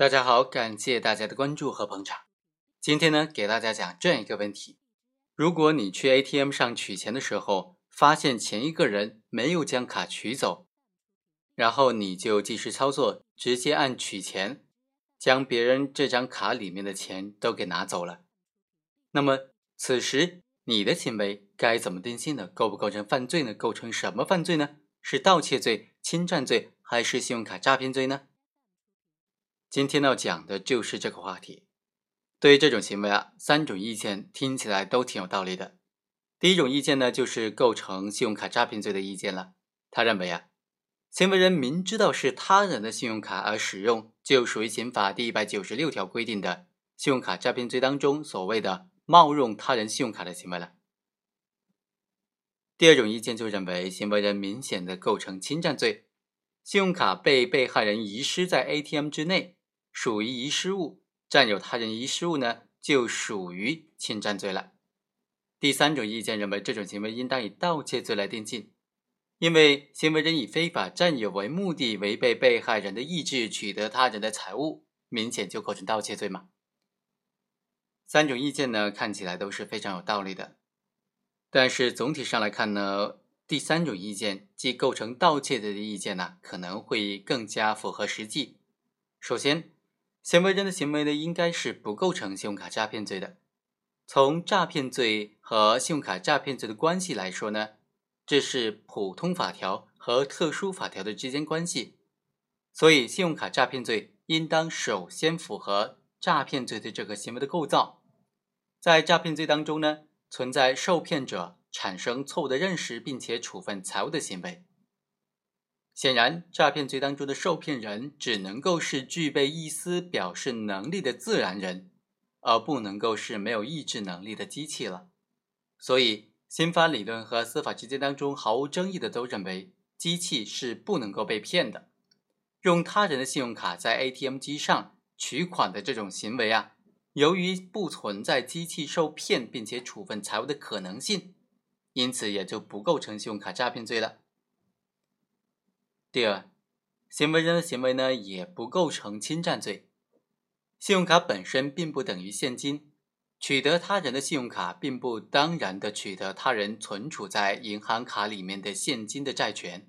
大家好，感谢大家的关注和捧场。今天呢，给大家讲这样一个问题：如果你去 ATM 上取钱的时候，发现前一个人没有将卡取走，然后你就计时操作，直接按取钱，将别人这张卡里面的钱都给拿走了，那么此时你的行为该怎么定性呢？构不构成犯罪呢？构成什么犯罪呢？是盗窃罪、侵占罪，还是信用卡诈骗罪呢？今天要讲的就是这个话题。对于这种行为啊，三种意见听起来都挺有道理的。第一种意见呢，就是构成信用卡诈骗罪的意见了。他认为啊，行为人明知道是他人的信用卡而使用，就属于刑法第一百九十六条规定的信用卡诈骗罪当中所谓的冒用他人信用卡的行为了。第二种意见就认为，行为人明显的构成侵占罪，信用卡被被害人遗失在 ATM 之内。属于遗失物，占有他人遗失物呢，就属于侵占罪了。第三种意见认为，这种行为应当以盗窃罪来定性，因为行为人以非法占有为目的，违背被害人的意志取得他人的财物，明显就构成盗窃罪嘛。三种意见呢，看起来都是非常有道理的，但是总体上来看呢，第三种意见即构成盗窃罪的意见呢，可能会更加符合实际。首先，行为人的行为呢，应该是不构成信用卡诈骗罪的。从诈骗罪和信用卡诈骗罪的关系来说呢，这是普通法条和特殊法条的之间关系，所以信用卡诈骗罪应当首先符合诈骗罪的这个行为的构造。在诈骗罪当中呢，存在受骗者产生错误的认识并且处分财物的行为。显然，诈骗罪当中的受骗人只能够是具备意思表示能力的自然人，而不能够是没有意志能力的机器了。所以，刑法理论和司法实践当中毫无争议的都认为，机器是不能够被骗的。用他人的信用卡在 ATM 机上取款的这种行为啊，由于不存在机器受骗并且处分财物的可能性，因此也就不构成信用卡诈骗罪了。第二，行为人的行为呢也不构成侵占罪。信用卡本身并不等于现金，取得他人的信用卡并不当然的取得他人存储在银行卡里面的现金的债权。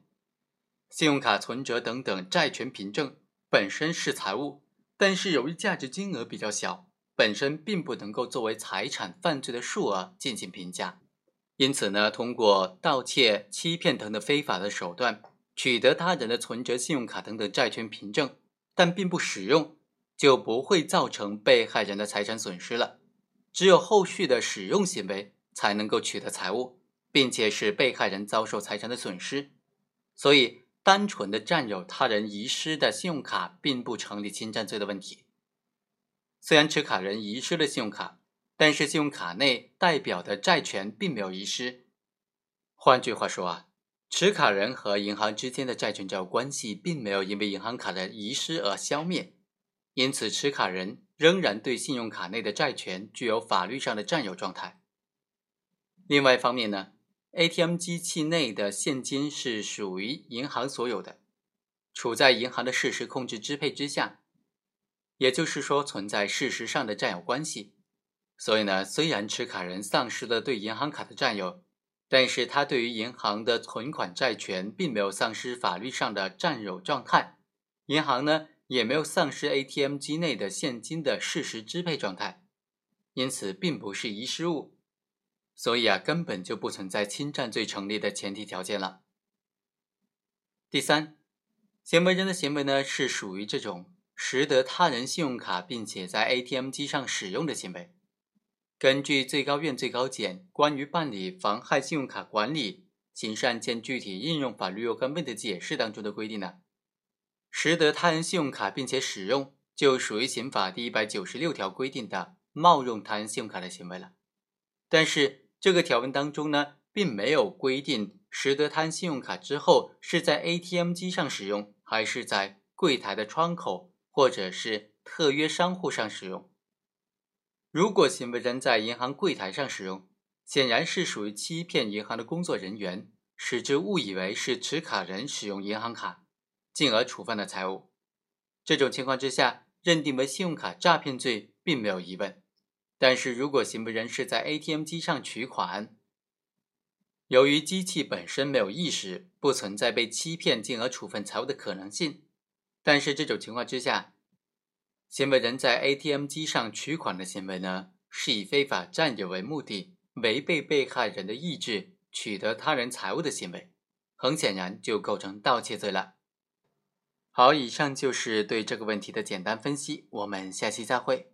信用卡存折等等债权凭证本身是财物，但是由于价值金额比较小，本身并不能够作为财产犯罪的数额进行评价。因此呢，通过盗窃、欺骗等的非法的手段。取得他人的存折、信用卡等等债权凭证，但并不使用，就不会造成被害人的财产损失了。只有后续的使用行为才能够取得财物，并且使被害人遭受财产的损失。所以，单纯的占有他人遗失的信用卡，并不成立侵占罪的问题。虽然持卡人遗失了信用卡，但是信用卡内代表的债权并没有遗失。换句话说啊。持卡人和银行之间的债权债务关系并没有因为银行卡的遗失而消灭，因此持卡人仍然对信用卡内的债权具有法律上的占有状态。另外一方面呢，ATM 机器内的现金是属于银行所有的，处在银行的事实控制支配之下，也就是说存在事实上的占有关系。所以呢，虽然持卡人丧失了对银行卡的占有。但是他对于银行的存款债权并没有丧失法律上的占有状态，银行呢也没有丧失 ATM 机内的现金的事实支配状态，因此并不是遗失物，所以啊根本就不存在侵占罪成立的前提条件了。第三，行为人的行为呢是属于这种拾得他人信用卡并且在 ATM 机上使用的行为。根据最高院、最高检关于办理妨害信用卡管理刑事案件具体应用法律若干问题的解释当中的规定呢，拾得他人信用卡并且使用，就属于刑法第一百九十六条规定的冒用他人信用卡的行为了。但是这个条文当中呢，并没有规定拾得他人信用卡之后是在 ATM 机上使用，还是在柜台的窗口或者是特约商户上使用。如果行为人在银行柜台上使用，显然是属于欺骗银行的工作人员，使之误以为是持卡人使用银行卡，进而处分了财物。这种情况之下，认定为信用卡诈骗罪并没有疑问。但是如果行为人是在 ATM 机上取款，由于机器本身没有意识，不存在被欺骗进而处分财物的可能性。但是这种情况之下，行为人在 ATM 机上取款的行为呢，是以非法占有为目的，违背被害人的意志取得他人财物的行为，很显然就构成盗窃罪了。好，以上就是对这个问题的简单分析，我们下期再会。